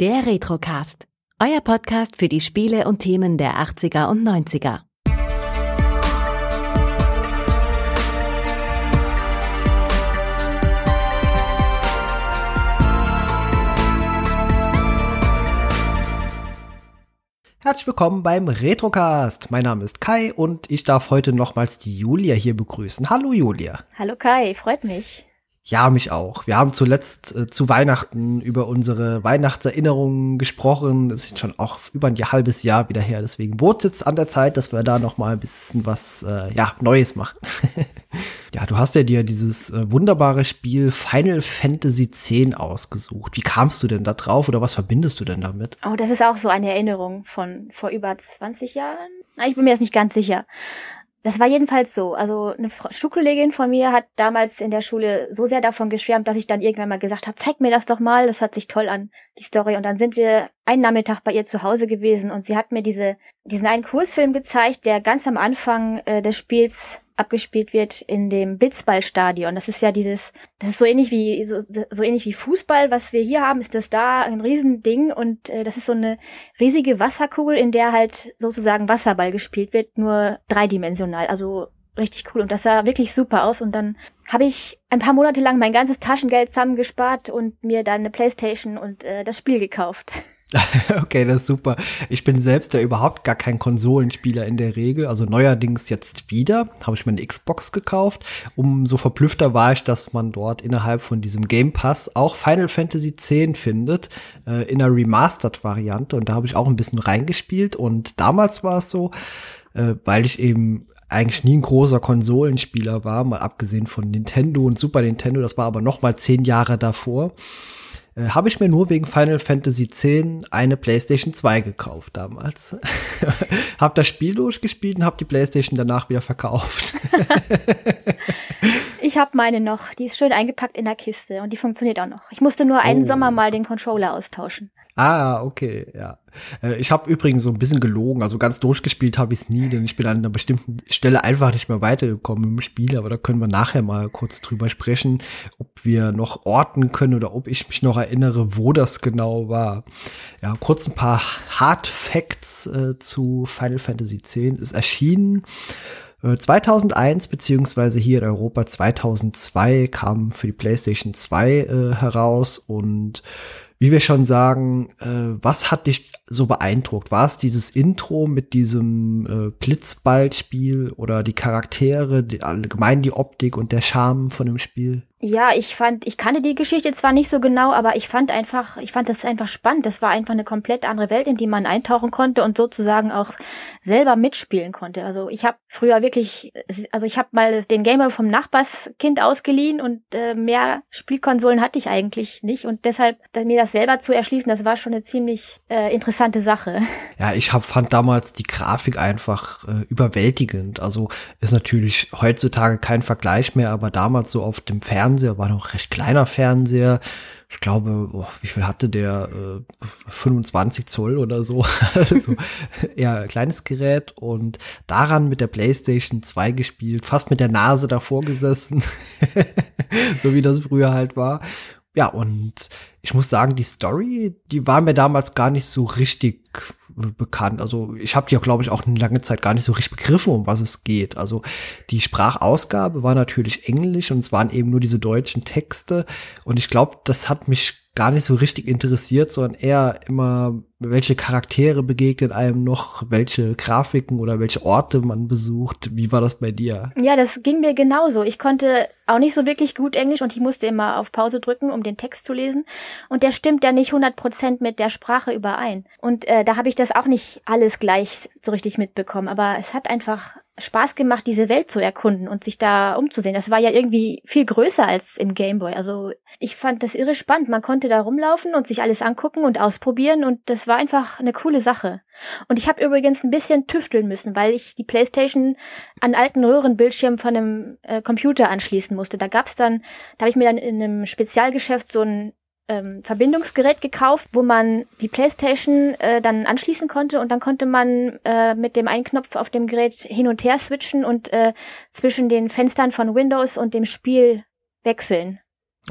Der Retrocast. Euer Podcast für die Spiele und Themen der 80er und 90er. Herzlich willkommen beim Retrocast. Mein Name ist Kai und ich darf heute nochmals die Julia hier begrüßen. Hallo Julia. Hallo Kai, freut mich. Ja, mich auch. Wir haben zuletzt äh, zu Weihnachten über unsere Weihnachtserinnerungen gesprochen. Das ist schon auch über ein halbes Jahr wieder her. Deswegen wurde es jetzt an der Zeit, dass wir da noch mal ein bisschen was äh, ja, Neues machen. ja, du hast ja dir dieses äh, wunderbare Spiel Final Fantasy X ausgesucht. Wie kamst du denn da drauf oder was verbindest du denn damit? Oh, das ist auch so eine Erinnerung von vor über 20 Jahren. Ich bin mir jetzt nicht ganz sicher. Das war jedenfalls so. Also eine Schulkollegin von mir hat damals in der Schule so sehr davon geschwärmt, dass ich dann irgendwann mal gesagt habe, zeig mir das doch mal, das hört sich toll an, die Story. Und dann sind wir einen Nachmittag bei ihr zu Hause gewesen und sie hat mir diese, diesen einen Kursfilm gezeigt, der ganz am Anfang äh, des Spiels abgespielt wird in dem Blitzballstadion. Das ist ja dieses, das ist so ähnlich wie so, so ähnlich wie Fußball, was wir hier haben, ist das da ein Riesending und äh, das ist so eine riesige Wasserkugel, in der halt sozusagen Wasserball gespielt wird, nur dreidimensional. Also richtig cool und das sah wirklich super aus und dann habe ich ein paar Monate lang mein ganzes Taschengeld zusammengespart und mir dann eine Playstation und äh, das Spiel gekauft. okay, das ist super. Ich bin selbst ja überhaupt gar kein Konsolenspieler in der Regel. Also neuerdings jetzt wieder. Habe ich mir eine Xbox gekauft. Umso verblüffter war ich, dass man dort innerhalb von diesem Game Pass auch Final Fantasy X findet. Äh, in einer Remastered-Variante. Und da habe ich auch ein bisschen reingespielt. Und damals war es so, äh, weil ich eben eigentlich nie ein großer Konsolenspieler war, mal abgesehen von Nintendo und Super Nintendo, das war aber noch mal zehn Jahre davor äh, habe ich mir nur wegen Final Fantasy X eine PlayStation 2 gekauft damals. hab das Spiel durchgespielt und habe die PlayStation danach wieder verkauft. ich habe meine noch, die ist schön eingepackt in der Kiste und die funktioniert auch noch. Ich musste nur einen oh, Sommer mal den Controller austauschen. Ah, okay, ja. Äh, ich habe übrigens so ein bisschen gelogen, also ganz durchgespielt habe ich es nie, denn ich bin an einer bestimmten Stelle einfach nicht mehr weitergekommen im Spiel, aber da können wir nachher mal kurz drüber sprechen, ob wir noch orten können oder ob ich mich noch erinnere, wo das genau war. Ja, kurz ein paar Hard Facts äh, zu Final Fantasy X. Ist erschienen 2001 äh, beziehungsweise hier in Europa 2002 kam für die PlayStation 2 äh, heraus und wie wir schon sagen, äh, was hat dich so beeindruckt? War es dieses Intro mit diesem äh, Blitzballspiel oder die Charaktere, die, allgemein die Optik und der Charme von dem Spiel? Ja, ich fand, ich kannte die Geschichte zwar nicht so genau, aber ich fand einfach, ich fand das einfach spannend. Das war einfach eine komplett andere Welt, in die man eintauchen konnte und sozusagen auch selber mitspielen konnte. Also ich habe früher wirklich, also ich habe mal den Gamer vom Nachbarskind ausgeliehen und äh, mehr Spielkonsolen hatte ich eigentlich nicht und deshalb mir das selber zu erschließen, das war schon eine ziemlich äh, interessante Sache. Ja, ich hab, fand damals die Grafik einfach äh, überwältigend. Also ist natürlich heutzutage kein Vergleich mehr, aber damals so auf dem Fernseher Fernseher, war noch recht kleiner Fernseher. Ich glaube, oh, wie viel hatte der? Äh, 25 Zoll oder so. also eher kleines Gerät und daran mit der PlayStation 2 gespielt, fast mit der Nase davor gesessen, so wie das früher halt war. Ja, und ich muss sagen, die Story, die war mir damals gar nicht so richtig bekannt. Also ich habe die auch, glaube ich, auch eine lange Zeit gar nicht so richtig begriffen, um was es geht. Also die Sprachausgabe war natürlich Englisch und es waren eben nur diese deutschen Texte. Und ich glaube, das hat mich gar nicht so richtig interessiert, sondern eher immer, welche Charaktere begegnen einem noch, welche Grafiken oder welche Orte man besucht. Wie war das bei dir? Ja, das ging mir genauso. Ich konnte auch nicht so wirklich gut Englisch und ich musste immer auf Pause drücken, um den Text zu lesen. Und der stimmt ja nicht 100 Prozent mit der Sprache überein. Und äh, da habe ich das auch nicht alles gleich so richtig mitbekommen. Aber es hat einfach Spaß gemacht, diese Welt zu erkunden und sich da umzusehen. Das war ja irgendwie viel größer als im Gameboy. Also ich fand das irre spannend. Man konnte da rumlaufen und sich alles angucken und ausprobieren und das war einfach eine coole Sache. Und ich habe übrigens ein bisschen tüfteln müssen, weil ich die Playstation an alten Röhrenbildschirm von einem äh, Computer anschließen musste. Da gab's dann, da habe ich mir dann in einem Spezialgeschäft so ein ähm, Verbindungsgerät gekauft, wo man die Playstation äh, dann anschließen konnte und dann konnte man äh, mit dem einen Knopf auf dem Gerät hin und her switchen und äh, zwischen den Fenstern von Windows und dem Spiel wechseln.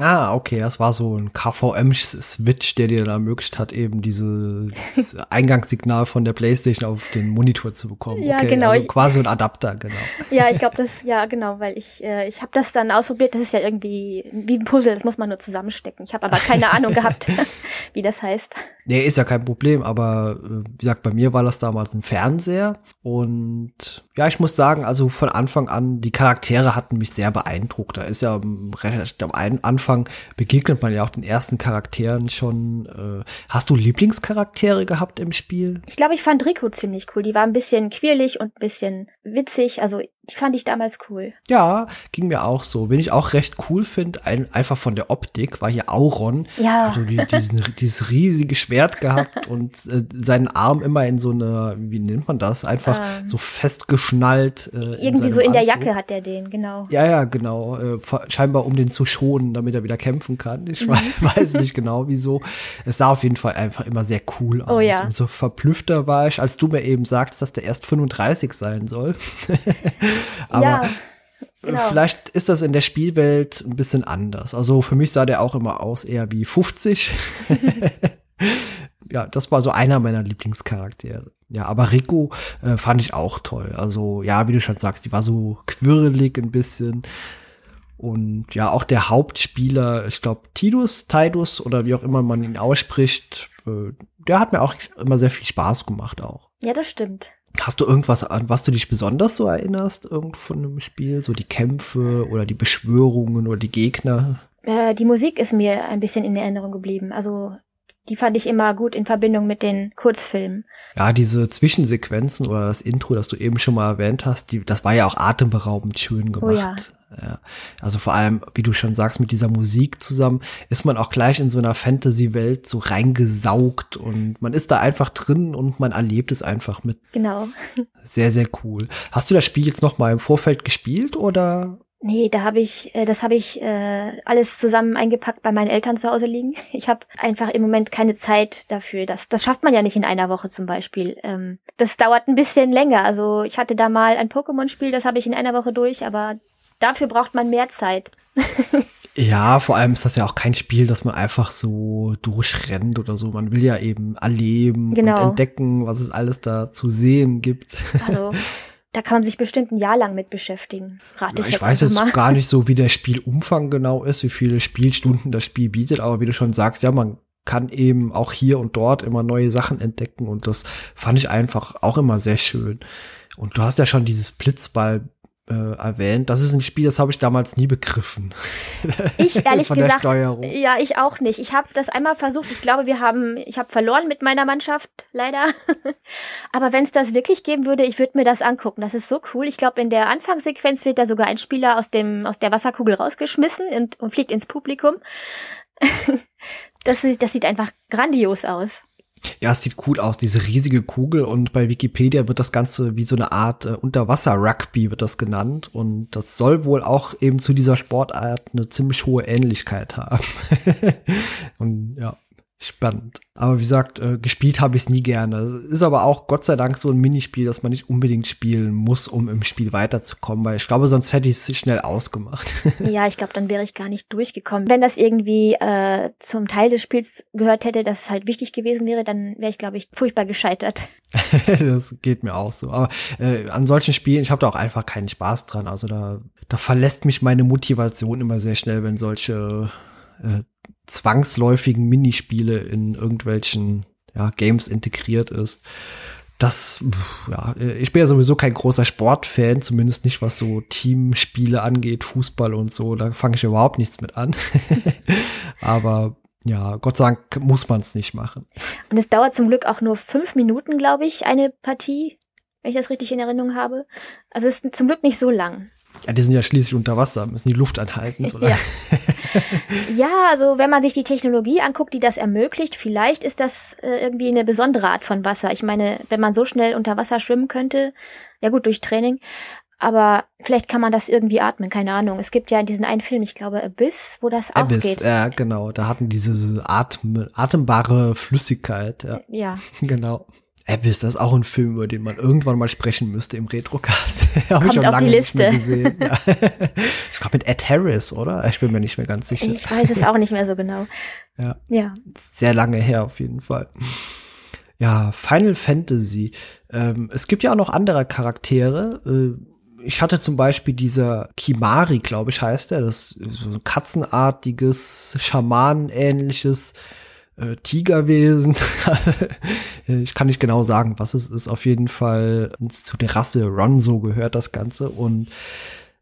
Ah, okay, das war so ein KVM-Switch, der dir dann ermöglicht hat, eben dieses Eingangssignal von der Playstation auf den Monitor zu bekommen. Ja, okay, genau. Also quasi ein Adapter, genau. Ja, ich glaube, das, ja, genau, weil ich, äh, ich habe das dann ausprobiert, das ist ja irgendwie wie ein Puzzle, das muss man nur zusammenstecken. Ich habe aber keine Ahnung gehabt, wie das heißt. Nee, ist ja kein Problem, aber äh, wie gesagt, bei mir war das damals ein Fernseher und ja, ich muss sagen, also von Anfang an, die Charaktere hatten mich sehr beeindruckt. Da ist ja recht am Anfang begegnet man ja auch den ersten Charakteren schon. Äh, hast du Lieblingscharaktere gehabt im Spiel? Ich glaube, ich fand Rico ziemlich cool. Die war ein bisschen quirlig und ein bisschen witzig. Also die fand ich damals cool. Ja, ging mir auch so. Wen ich auch recht cool finde, ein, einfach von der Optik, war hier Auron. Ja. Also die, diesen, dieses riesige Schwert gehabt und äh, seinen Arm immer in so eine, wie nennt man das? Einfach Ähm. so festgeschnallt. Äh, Irgendwie in so in der Anzug. Jacke hat der den, genau. Ja, ja, genau. Äh, scheinbar um den zu schonen, damit er wieder kämpfen kann. Ich wei- weiß nicht genau wieso. Es sah auf jeden Fall einfach immer sehr cool aus. Oh ja. Und so verblüffter war ich, als du mir eben sagtest, dass der erst 35 sein soll. Aber ja, genau. Vielleicht ist das in der Spielwelt ein bisschen anders. Also für mich sah der auch immer aus eher wie 50. ja, das war so einer meiner Lieblingscharaktere. Ja, aber Rico äh, fand ich auch toll. Also ja, wie du schon sagst, die war so quirlig ein bisschen. Und ja, auch der Hauptspieler, ich glaube Tidus, Tidus oder wie auch immer man ihn ausspricht, äh, der hat mir auch immer sehr viel Spaß gemacht auch. ja, das stimmt. Hast du irgendwas, an was du dich besonders so erinnerst, irgend von einem Spiel? So die Kämpfe oder die Beschwörungen oder die Gegner? Äh, die Musik ist mir ein bisschen in Erinnerung geblieben. Also die fand ich immer gut in Verbindung mit den Kurzfilmen. Ja, diese Zwischensequenzen oder das Intro, das du eben schon mal erwähnt hast, die, das war ja auch atemberaubend schön gemacht. Oh ja. Ja. Also vor allem, wie du schon sagst, mit dieser Musik zusammen ist man auch gleich in so einer Fantasy-Welt so reingesaugt und man ist da einfach drin und man erlebt es einfach mit. Genau. Sehr, sehr cool. Hast du das Spiel jetzt noch mal im Vorfeld gespielt oder? Nee, da habe ich, äh, das habe ich äh, alles zusammen eingepackt bei meinen Eltern zu Hause liegen. Ich habe einfach im Moment keine Zeit dafür. Das, das schafft man ja nicht in einer Woche zum Beispiel. Ähm, das dauert ein bisschen länger. Also ich hatte da mal ein Pokémon-Spiel, das habe ich in einer Woche durch, aber dafür braucht man mehr Zeit. Ja, vor allem ist das ja auch kein Spiel, das man einfach so durchrennt oder so. Man will ja eben erleben Genau. und entdecken, was es alles da zu sehen gibt. Also da kann man sich bestimmt ein Jahr lang mit beschäftigen. Rate Ja, ich ich jetzt weiß jetzt mal. gar nicht so, wie der Spielumfang genau ist, wie viele Spielstunden das Spiel bietet, aber wie du schon sagst, ja, man kann eben auch hier und dort immer neue Sachen entdecken und das fand ich einfach auch immer sehr schön. Und du hast ja schon dieses Blitzball äh, erwähnt. Das ist ein Spiel, das habe ich damals nie begriffen. Ich ehrlich gesagt, ja, ich auch nicht. Ich habe das einmal versucht. Ich glaube, wir haben, ich habe verloren mit meiner Mannschaft, leider. Aber wenn es das wirklich geben würde, ich würde mir das angucken. Das ist so cool. Ich glaube, in der Anfangssequenz wird da sogar ein Spieler aus dem aus der Wasserkugel rausgeschmissen und, und fliegt ins Publikum. das, sieht- das sieht einfach grandios aus. Ja, es sieht cool aus, diese riesige Kugel und bei Wikipedia wird das Ganze wie so eine Art äh, Unterwasser-Rugby wird das genannt und das soll wohl auch eben zu dieser Sportart eine ziemlich hohe Ähnlichkeit haben. und ja, spannend. Aber wie gesagt, äh, gespielt habe ich es nie gerne. Es ist aber auch Gott sei Dank so ein Minispiel, das man nicht unbedingt spielen muss, um im Spiel weiterzukommen, weil ich glaube, sonst hätte ich es schnell ausgemacht. Ja, ich glaube, dann wäre ich gar nicht durchgekommen. Wenn das irgendwie äh, zum Teil des Spiels gehört hätte, dass es halt wichtig gewesen wäre, dann wäre ich, glaube ich, furchtbar gescheitert. das geht mir auch so. Aber äh, an solchen Spielen, ich habe da auch einfach keinen Spaß dran. Also da, da verlässt mich meine Motivation immer sehr schnell, wenn solche äh, zwangsläufigen Minispiele in irgendwelchen ja, Games integriert ist. Das, ja, äh, ich bin ja sowieso kein großer Sportfan, zumindest nicht was so Teamspiele angeht, Fußball und so. Da fange ich überhaupt nichts mit an. Aber ja, Gott sei Dank muss man es nicht machen. Und es dauert zum Glück auch nur fünf Minuten, glaube ich, eine Partie, wenn ich das richtig in Erinnerung habe. Also es ist zum Glück nicht so lang. Ja, die sind ja schließlich unter Wasser, müssen die Luft anhalten. So Ja. Ja, also wenn man sich die Technologie anguckt, die das ermöglicht, vielleicht ist das äh, irgendwie eine besondere Art von Wasser. Ich meine, wenn man so schnell unter Wasser schwimmen könnte, ja gut, durch Training, aber vielleicht kann man das irgendwie atmen, keine Ahnung. Es gibt ja diesen einen Film, ich glaube Abyss, wo das auch Abyss, geht. ja, genau. Da hatten diese Atem, atembare Flüssigkeit, ja, Ja, genau. Abyss, das ist auch ein Film, über den man irgendwann mal sprechen müsste im Retrocast. Habe ich schon lange nicht mehr gesehen. Ja. Ich glaube mit Ed Harris, oder? Ich bin mir nicht mehr ganz sicher. Ich weiß es auch nicht mehr so genau. Ja. ja. Sehr lange her auf jeden Fall. Ja, Final Fantasy. Ähm, es gibt ja auch noch andere Charaktere. Äh, ich hatte zum Beispiel dieser Kimari, glaube ich, heißt er. Das ist so ein katzenartiges, Schamanenähnliches äh, Tigerwesen. ich kann nicht genau sagen, was es ist. Auf jeden Fall zu der Rasse Ronzo gehört das Ganze und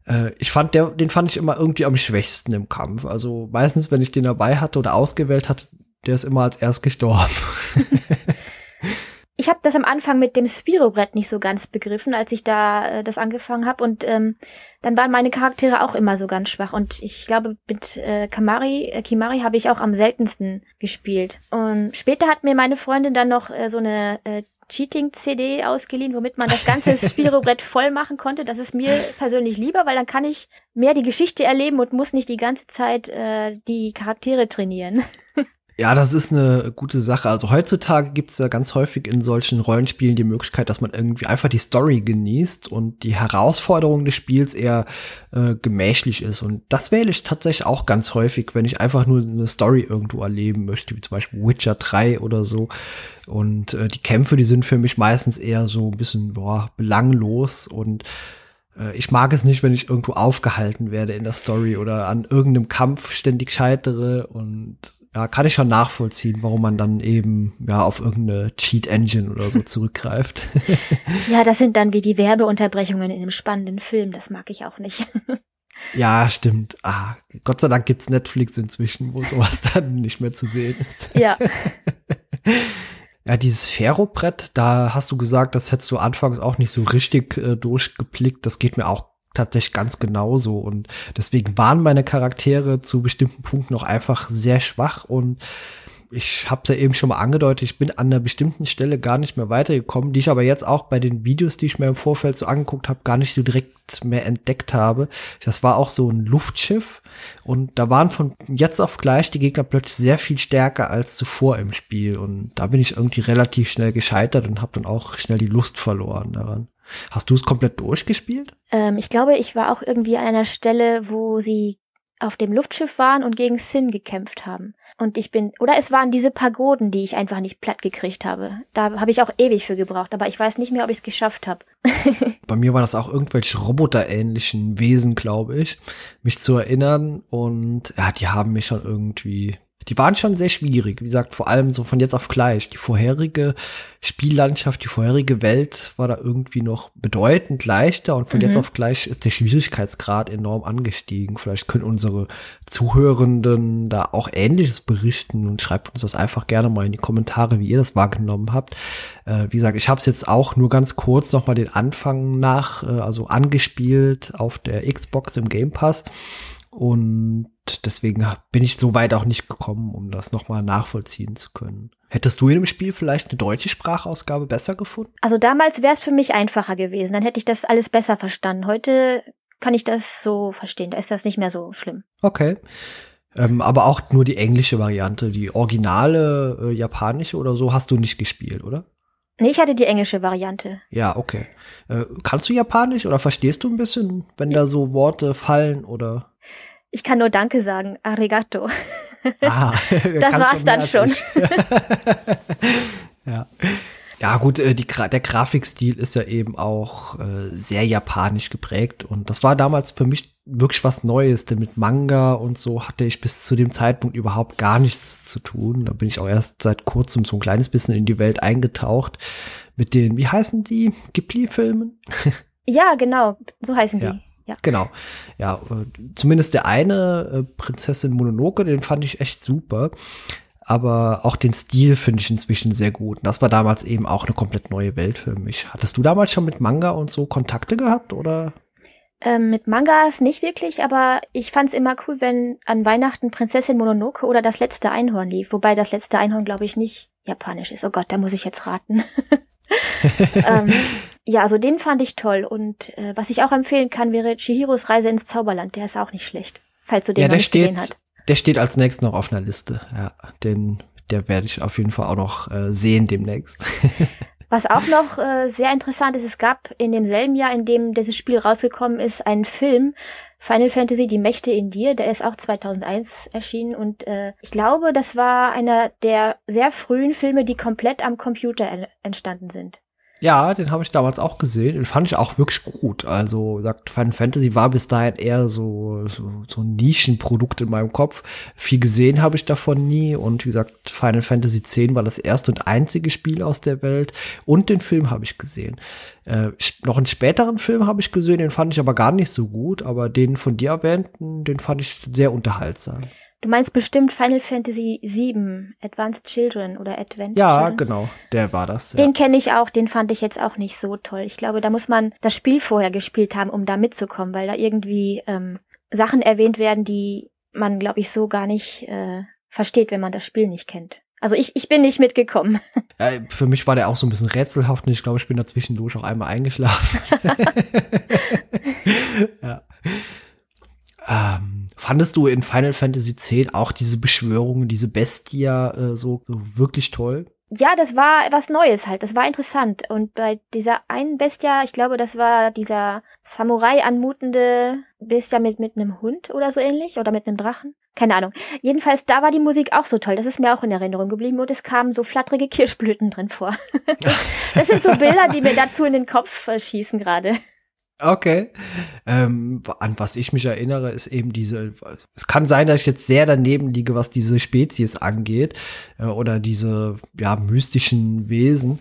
äh, ich fand der, den fand ich immer irgendwie am schwächsten im Kampf. Also meistens, wenn ich den dabei hatte oder ausgewählt hatte, der ist immer als erst gestorben. ich habe das am Anfang mit dem Spiro-Brett nicht so ganz begriffen, als ich da äh, das angefangen habe. Und ähm, dann waren meine Charaktere auch immer so ganz schwach. Und ich glaube, mit äh, Kamari, äh, Kimari habe ich auch am seltensten gespielt. Und später hat mir meine Freundin dann noch äh, so eine äh, Cheating-CD ausgeliehen, womit man das ganze Spiro-Brett voll machen konnte. Das ist mir persönlich lieber, weil dann kann ich mehr die Geschichte erleben und muss nicht die ganze Zeit äh, die Charaktere trainieren. Ja, das ist eine gute Sache. Also heutzutage gibt es ja ganz häufig in solchen Rollenspielen die Möglichkeit, dass man irgendwie einfach die Story genießt und die Herausforderung des Spiels eher äh, gemächlich ist. Und das wähle ich tatsächlich auch ganz häufig, wenn ich einfach nur eine Story irgendwo erleben möchte, wie zum Beispiel Witcher 3 oder so. Und äh, die Kämpfe, die sind für mich meistens eher so ein bisschen boah, belanglos und äh, ich mag es nicht, wenn ich irgendwo aufgehalten werde in der Story oder an irgendeinem Kampf ständig scheitere und ja, kann ich schon nachvollziehen, warum man dann eben ja auf irgendeine Cheat Engine oder so zurückgreift. ja, das sind dann wie die Werbeunterbrechungen in einem spannenden Film. Das mag ich auch nicht. ja, stimmt. Ah, Gott sei Dank gibt's Netflix inzwischen, wo sowas dann nicht mehr zu sehen ist. Ja. Ja, dieses Ferrobrett, da hast du gesagt, das hättest du anfangs auch nicht so richtig äh, durchgeblickt. Das geht mir auch tatsächlich ganz genauso. Und deswegen waren meine Charaktere zu bestimmten Punkten auch einfach sehr schwach und ich habe es ja eben schon mal angedeutet, ich bin an einer bestimmten Stelle gar nicht mehr weitergekommen, die ich aber jetzt auch bei den Videos, die ich mir im Vorfeld so angeguckt habe, gar nicht so direkt mehr entdeckt habe. Das war auch so ein Luftschiff und da waren von jetzt auf gleich die Gegner plötzlich sehr viel stärker als zuvor im Spiel und da bin ich irgendwie relativ schnell gescheitert und habe dann auch schnell die Lust verloren daran. Hast du es komplett durchgespielt? Ähm, ich glaube, ich war auch irgendwie an einer Stelle, wo sie auf dem Luftschiff waren und gegen Sin gekämpft haben. Und ich bin, oder es waren diese Pagoden, die ich einfach nicht platt gekriegt habe. Da habe ich auch ewig für gebraucht, aber ich weiß nicht mehr, ob ich es geschafft habe. Bei mir waren das auch irgendwelche roboterähnlichen Wesen, glaube ich, mich zu erinnern. Und ja, die haben mich schon irgendwie die waren schon sehr schwierig. Wie gesagt, vor allem so von jetzt auf gleich. Die vorherige Spiellandschaft, die vorherige Welt war da irgendwie noch bedeutend leichter und von mhm. jetzt auf gleich ist der Schwierigkeitsgrad enorm angestiegen. Vielleicht können unsere Zuhörenden da auch Ähnliches berichten und schreibt uns das einfach gerne mal in die Kommentare, wie ihr das wahrgenommen habt. Äh, wie gesagt, ich habe es jetzt auch nur ganz kurz noch mal den Anfang nach, äh, also angespielt auf der Xbox im Game Pass und deswegen bin ich so weit auch nicht gekommen, um das nochmal nachvollziehen zu können. Hättest du in dem Spiel vielleicht eine deutsche Sprachausgabe besser gefunden? Also damals wäre es für mich einfacher gewesen. Dann hätte ich das alles besser verstanden. Heute kann ich das so verstehen. Da ist das nicht mehr so schlimm. Okay. Ähm, aber auch nur die englische Variante. Die originale äh, japanische oder so hast du nicht gespielt, oder? Nee, ich hatte die englische Variante. Ja, okay. Äh, kannst du Japanisch oder verstehst du ein bisschen, wenn da so Worte fallen oder? Ich kann nur Danke sagen. Arigato. Ah, das war's dann schon. ja. Ja, gut, äh, die, der Grafikstil ist ja eben auch äh, sehr japanisch geprägt und das war damals für mich wirklich was Neues, denn mit Manga und so hatte ich bis zu dem Zeitpunkt überhaupt gar nichts zu tun. Da bin ich auch erst seit kurzem so ein kleines bisschen in die Welt eingetaucht mit den, wie heißen die, Ghibli-Filmen? ja, genau, so heißen ja. die. Ja. Genau. Ja, zumindest der eine äh, Prinzessin Mononoke, den fand ich echt super. Aber auch den Stil finde ich inzwischen sehr gut. Und das war damals eben auch eine komplett neue Welt für mich. Hattest du damals schon mit Manga und so Kontakte gehabt oder? Ähm, mit Mangas nicht wirklich, aber ich fand es immer cool, wenn an Weihnachten Prinzessin Mononoke oder das letzte Einhorn lief. Wobei das letzte Einhorn, glaube ich, nicht japanisch ist. Oh Gott, da muss ich jetzt raten. ähm, ja, also den fand ich toll. Und äh, was ich auch empfehlen kann, wäre Chihiros Reise ins Zauberland. Der ist auch nicht schlecht, falls du den ja, noch nicht steht, gesehen hast. Der steht als nächstes noch auf einer Liste. Ja, den, der werde ich auf jeden Fall auch noch äh, sehen demnächst. Was auch noch äh, sehr interessant ist, es gab in demselben Jahr, in dem dieses Spiel rausgekommen ist, einen Film, Final Fantasy Die Mächte in dir, der ist auch 2001 erschienen und äh, ich glaube, das war einer der sehr frühen Filme, die komplett am Computer entstanden sind. Ja, den habe ich damals auch gesehen. Den fand ich auch wirklich gut. Also, sagt Final Fantasy war bis dahin eher so, so, so ein Nischenprodukt in meinem Kopf. Viel gesehen habe ich davon nie. Und wie gesagt, Final Fantasy X war das erste und einzige Spiel aus der Welt. Und den Film habe ich gesehen. Äh, noch einen späteren Film habe ich gesehen, den fand ich aber gar nicht so gut. Aber den von dir erwähnten, den fand ich sehr unterhaltsam. Du meinst bestimmt Final Fantasy VII, Advanced Children oder Advent Ja, genau, der war das. Ja. Den kenne ich auch, den fand ich jetzt auch nicht so toll. Ich glaube, da muss man das Spiel vorher gespielt haben, um da mitzukommen, weil da irgendwie ähm, Sachen erwähnt werden, die man, glaube ich, so gar nicht äh, versteht, wenn man das Spiel nicht kennt. Also ich, ich bin nicht mitgekommen. Ja, für mich war der auch so ein bisschen rätselhaft und ich glaube, ich bin da zwischendurch auch einmal eingeschlafen. ja. Ähm, fandest du in Final Fantasy X auch diese Beschwörungen, diese Bestia äh, so, so wirklich toll? Ja, das war was Neues halt. Das war interessant. Und bei dieser einen Bestia, ich glaube, das war dieser Samurai anmutende Bestia mit, mit einem Hund oder so ähnlich. Oder mit einem Drachen. Keine Ahnung. Jedenfalls, da war die Musik auch so toll. Das ist mir auch in Erinnerung geblieben. Und es kamen so flatterige Kirschblüten drin vor. das sind so Bilder, die mir dazu in den Kopf äh, schießen gerade. Okay. Ähm, an was ich mich erinnere, ist eben diese. Es kann sein, dass ich jetzt sehr daneben liege, was diese Spezies angeht äh, oder diese ja mystischen Wesen.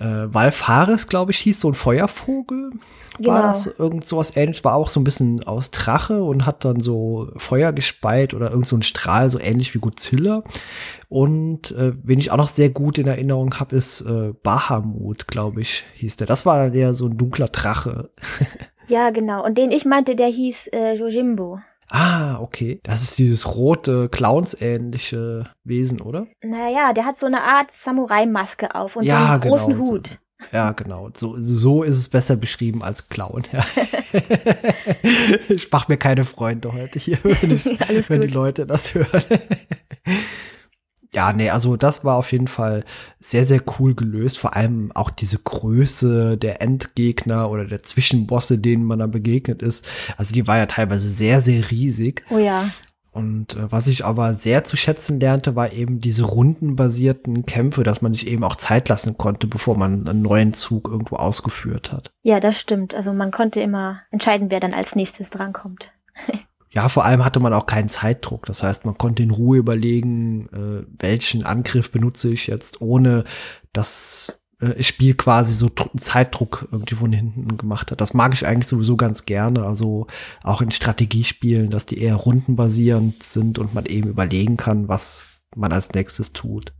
Äh, Valfaris, glaube ich, hieß so ein Feuervogel. Genau. War das irgend sowas ähnliches? War auch so ein bisschen aus Drache und hat dann so Feuer gespeit oder irgend so ein Strahl, so ähnlich wie Godzilla. Und äh, wen ich auch noch sehr gut in Erinnerung habe, ist äh, Bahamut, glaube ich, hieß der. Das war der so ein dunkler Drache. ja, genau. Und den ich meinte, der hieß äh, Jojimbo. Ah, okay. Das ist dieses rote, Clowns-ähnliche Wesen, oder? Naja, der hat so eine Art Samurai-Maske auf und ja, so einen großen genau. Hut. Ja, genau. So, so ist es besser beschrieben als Clown. Ja. ich mache mir keine Freunde heute hier, wenn, ich, wenn die Leute das hören. Ja, nee, also das war auf jeden Fall sehr, sehr cool gelöst. Vor allem auch diese Größe der Endgegner oder der Zwischenbosse, denen man da begegnet ist. Also die war ja teilweise sehr, sehr riesig. Oh ja. Und äh, was ich aber sehr zu schätzen lernte, war eben diese rundenbasierten Kämpfe, dass man sich eben auch Zeit lassen konnte, bevor man einen neuen Zug irgendwo ausgeführt hat. Ja, das stimmt. Also man konnte immer entscheiden, wer dann als nächstes drankommt. ja, vor allem hatte man auch keinen Zeitdruck. Das heißt, man konnte in Ruhe überlegen, äh, welchen Angriff benutze ich jetzt, ohne dass äh, Spiel quasi so Zeitdruck irgendwie von hinten gemacht hat. Das mag ich eigentlich sowieso ganz gerne. Also auch in Strategiespielen, dass die eher rundenbasierend sind und man eben überlegen kann, was man als nächstes tut.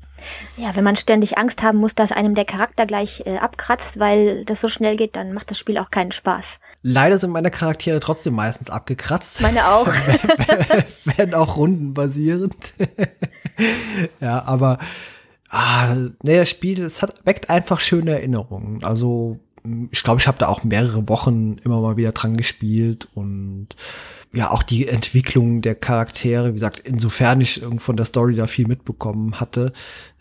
Ja, wenn man ständig Angst haben muss, dass einem der Charakter gleich äh, abkratzt, weil das so schnell geht, dann macht das Spiel auch keinen Spaß. Leider sind meine Charaktere trotzdem meistens abgekratzt. Meine auch. Wenn auch rundenbasierend. ja, aber Ah, nee, das Spiel, es hat, weckt einfach schöne Erinnerungen. Also, ich glaube, ich habe da auch mehrere Wochen immer mal wieder dran gespielt und ja, auch die Entwicklung der Charaktere, wie gesagt, insofern ich von der Story da viel mitbekommen hatte,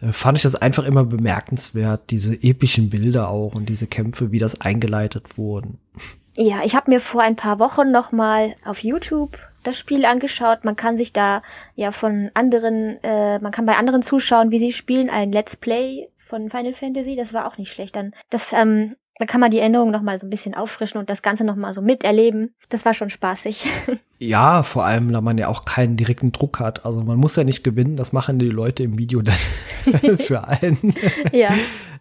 äh, fand ich das einfach immer bemerkenswert, diese epischen Bilder auch und diese Kämpfe, wie das eingeleitet wurden. Ja, ich habe mir vor ein paar Wochen noch mal auf YouTube das Spiel angeschaut. Man kann sich da ja von anderen, äh, man kann bei anderen zuschauen, wie sie spielen, ein Let's Play von Final Fantasy. Das war auch nicht schlecht. Dann das, ähm, da kann man die Erinnerung noch mal so ein bisschen auffrischen und das Ganze noch mal so miterleben. Das war schon spaßig. Ja, vor allem, da man ja auch keinen direkten Druck hat. Also man muss ja nicht gewinnen, das machen die Leute im Video dann für einen. ja.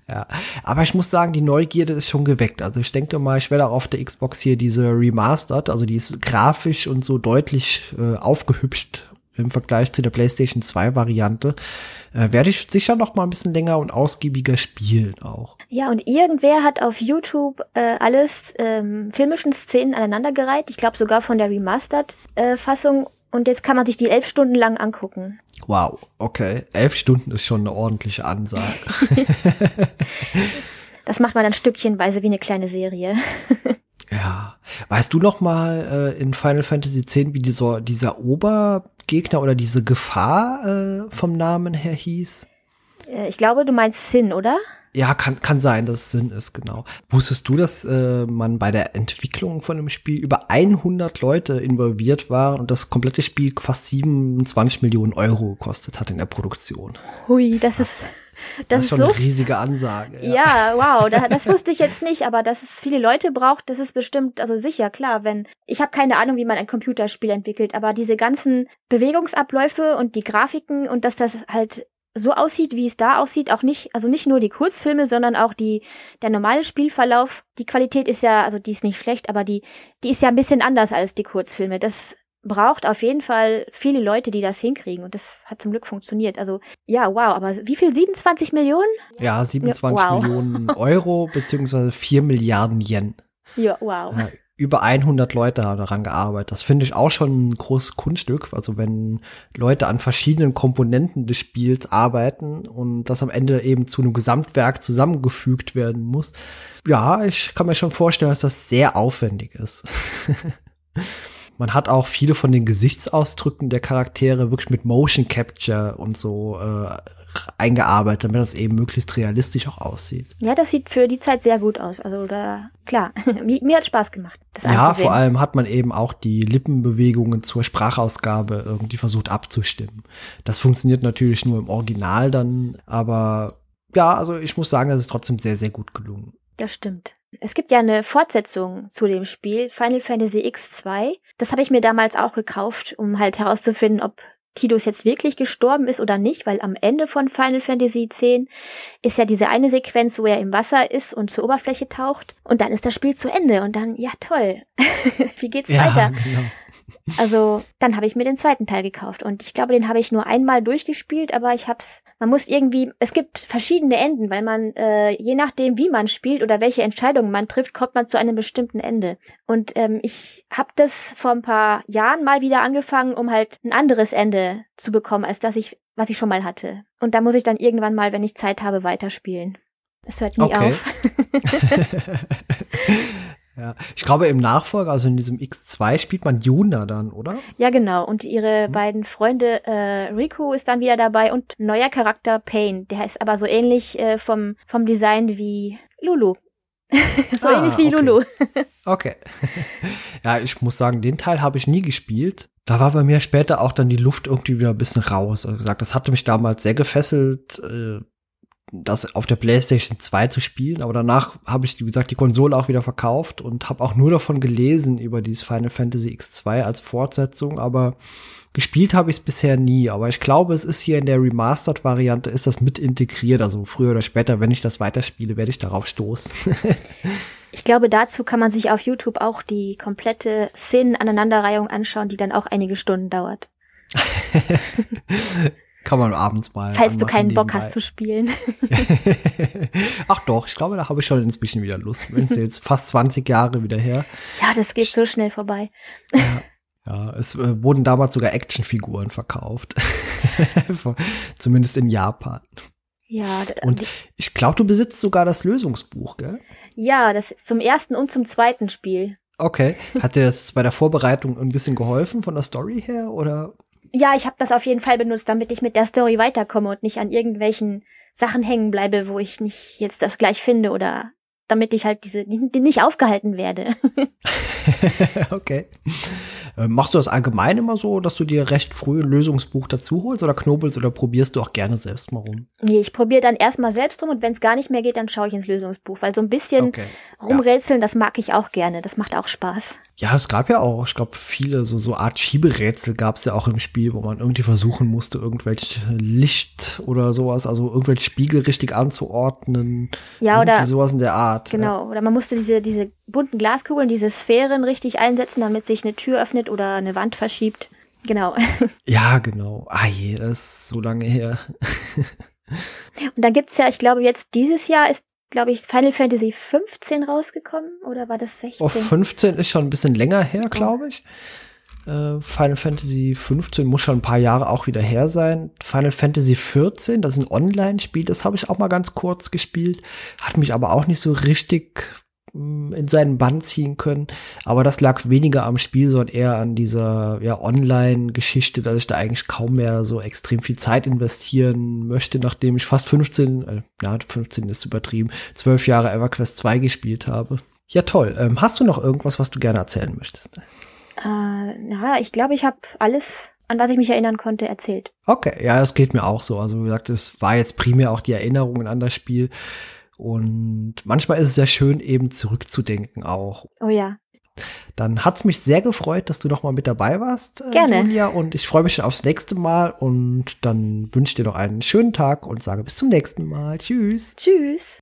Ja, aber ich muss sagen, die Neugierde ist schon geweckt. Also ich denke mal, ich werde auch auf der Xbox hier diese Remastered, also die ist grafisch und so deutlich äh, aufgehübscht im Vergleich zu der PlayStation 2 Variante, äh, werde ich sicher noch mal ein bisschen länger und ausgiebiger spielen auch. Ja, und irgendwer hat auf YouTube äh, alles ähm, filmischen Szenen aneinandergereiht. Ich glaube sogar von der Remastered-Fassung. Äh, und jetzt kann man sich die elf Stunden lang angucken. Wow, okay. Elf Stunden ist schon eine ordentliche Ansage. das macht man dann stückchenweise wie eine kleine Serie. ja. Weißt du noch mal äh, in Final Fantasy X, wie dieser, dieser Obergegner oder diese Gefahr äh, vom Namen her hieß? Äh, ich glaube, du meinst Sin, oder? Ja, kann, kann sein, dass es Sinn ist, genau. Wusstest du, dass äh, man bei der Entwicklung von dem Spiel über 100 Leute involviert war und das komplette Spiel fast 27 Millionen Euro gekostet hat in der Produktion? Hui, das ist das, das ist schon so eine riesige Ansage. Ja, ja wow, das, das wusste ich jetzt nicht, aber dass es viele Leute braucht, das ist bestimmt, also sicher, klar, wenn, ich habe keine Ahnung, wie man ein Computerspiel entwickelt, aber diese ganzen Bewegungsabläufe und die Grafiken und dass das halt so aussieht, wie es da aussieht, auch nicht, also nicht nur die Kurzfilme, sondern auch die, der normale Spielverlauf. Die Qualität ist ja, also die ist nicht schlecht, aber die, die ist ja ein bisschen anders als die Kurzfilme. Das braucht auf jeden Fall viele Leute, die das hinkriegen und das hat zum Glück funktioniert. Also ja, wow, aber wie viel? 27 Millionen? Ja, 27 wow. Millionen Euro beziehungsweise 4 Milliarden Yen. Ja, wow. Ja, über 100 Leute haben daran gearbeitet. Das finde ich auch schon ein großes Kunststück. Also wenn Leute an verschiedenen Komponenten des Spiels arbeiten und das am Ende eben zu einem Gesamtwerk zusammengefügt werden muss. Ja, ich kann mir schon vorstellen, dass das sehr aufwendig ist. Man hat auch viele von den Gesichtsausdrücken der Charaktere wirklich mit Motion Capture und so äh, eingearbeitet, damit das eben möglichst realistisch auch aussieht. Ja, das sieht für die Zeit sehr gut aus. Also da, klar, mir, hat Spaß gemacht. Ja, vor allem hat man eben auch die Lippenbewegungen zur Sprachausgabe irgendwie versucht abzustimmen. Das funktioniert natürlich nur im Original dann, aber ja, also ich muss sagen, das ist trotzdem sehr, sehr gut gelungen. Das stimmt. Es gibt ja eine Fortsetzung zu dem Spiel, Final Fantasy X2. Das habe ich mir damals auch gekauft, um halt herauszufinden, ob Tidus jetzt wirklich gestorben ist oder nicht, weil am Ende von Final Fantasy X ist ja diese eine Sequenz, wo er im Wasser ist und zur Oberfläche taucht und dann ist das Spiel zu Ende und dann, ja toll, wie geht's ja, weiter? Genau. Also dann habe ich mir den zweiten Teil gekauft und ich glaube, den habe ich nur einmal durchgespielt, aber ich hab's, man muss irgendwie, es gibt verschiedene Enden, weil man, äh, je nachdem, wie man spielt oder welche Entscheidungen man trifft, kommt man zu einem bestimmten Ende. Und ähm, ich habe das vor ein paar Jahren mal wieder angefangen, um halt ein anderes Ende zu bekommen, als das ich, was ich schon mal hatte. Und da muss ich dann irgendwann mal, wenn ich Zeit habe, weiterspielen. Es hört nie okay. auf. Ja, ich glaube im Nachfolger, also in diesem X2 spielt man Yuna dann, oder? Ja, genau. Und ihre hm. beiden Freunde äh, Riku ist dann wieder dabei und neuer Charakter Pain. Der ist aber so ähnlich äh, vom vom Design wie Lulu. so ah, ähnlich wie okay. Lulu. okay. ja, ich muss sagen, den Teil habe ich nie gespielt. Da war bei mir später auch dann die Luft irgendwie wieder ein bisschen raus. Also gesagt, das hatte mich damals sehr gefesselt. Äh, das auf der PlayStation 2 zu spielen, aber danach habe ich, wie gesagt, die Konsole auch wieder verkauft und habe auch nur davon gelesen über dieses Final Fantasy X2 als Fortsetzung, aber gespielt habe ich es bisher nie, aber ich glaube, es ist hier in der Remastered Variante ist das mit integriert, also früher oder später, wenn ich das weiterspiele, werde ich darauf stoßen. ich glaube, dazu kann man sich auf YouTube auch die komplette Szenen-Aneinanderreihung anschauen, die dann auch einige Stunden dauert. Kann man abends mal. Falls du keinen Bock hast zu spielen. Ach doch, ich glaube, da habe ich schon inzwischen wieder Lust. Wenn es jetzt fast 20 Jahre wieder her. Ja, das geht so schnell vorbei. Ja. Ja, es äh, wurden damals sogar Actionfiguren verkauft. Zumindest in Japan. Ja. Und ich glaube, du besitzt sogar das Lösungsbuch, gell? Ja, das ist zum ersten und zum zweiten Spiel. Okay. Hat dir das bei der Vorbereitung ein bisschen geholfen von der Story her oder? Ja, ich habe das auf jeden Fall benutzt, damit ich mit der Story weiterkomme und nicht an irgendwelchen Sachen hängen bleibe, wo ich nicht jetzt das gleich finde oder damit ich halt diese die nicht aufgehalten werde. okay. Äh, machst du das allgemein immer so, dass du dir recht früh ein Lösungsbuch dazu holst oder knobelst oder probierst du auch gerne selbst mal rum? Nee, ich probiere dann erstmal selbst rum und wenn es gar nicht mehr geht, dann schaue ich ins Lösungsbuch, weil so ein bisschen okay. rumrätseln, ja. das mag ich auch gerne, das macht auch Spaß. Ja, es gab ja auch, ich glaube, viele so, so Art Schieberätsel gab es ja auch im Spiel, wo man irgendwie versuchen musste, irgendwelche Licht oder sowas, also irgendwelche Spiegel richtig anzuordnen. Ja, oder sowas in der Art. Genau, ja. oder man musste diese, diese bunten Glaskugeln, diese Sphären richtig einsetzen, damit sich eine Tür öffnet oder eine Wand verschiebt. Genau. Ja, genau. Ah je, das ist so lange her. Und dann gibt's ja, ich glaube, jetzt dieses Jahr ist glaube ich, Final Fantasy 15 rausgekommen oder war das 16? Oh, 15 ist schon ein bisschen länger her, glaube ich. Äh, Final Fantasy 15 muss schon ein paar Jahre auch wieder her sein. Final Fantasy 14, das ist ein Online-Spiel, das habe ich auch mal ganz kurz gespielt, hat mich aber auch nicht so richtig in seinen Bann ziehen können. Aber das lag weniger am Spiel, sondern eher an dieser ja, Online-Geschichte, dass ich da eigentlich kaum mehr so extrem viel Zeit investieren möchte, nachdem ich fast 15, äh, ja, 15 ist übertrieben, 12 Jahre EverQuest 2 gespielt habe. Ja, toll. Ähm, hast du noch irgendwas, was du gerne erzählen möchtest? Äh, ja, ich glaube, ich habe alles, an was ich mich erinnern konnte, erzählt. Okay, ja, das geht mir auch so. Also wie gesagt, es war jetzt primär auch die Erinnerungen an das Spiel. Und manchmal ist es sehr schön, eben zurückzudenken auch. Oh ja. Dann hat's mich sehr gefreut, dass du noch mal mit dabei warst, äh, Gerne. Julia. Und ich freue mich schon aufs nächste Mal. Und dann wünsche ich dir noch einen schönen Tag und sage bis zum nächsten Mal. Tschüss. Tschüss.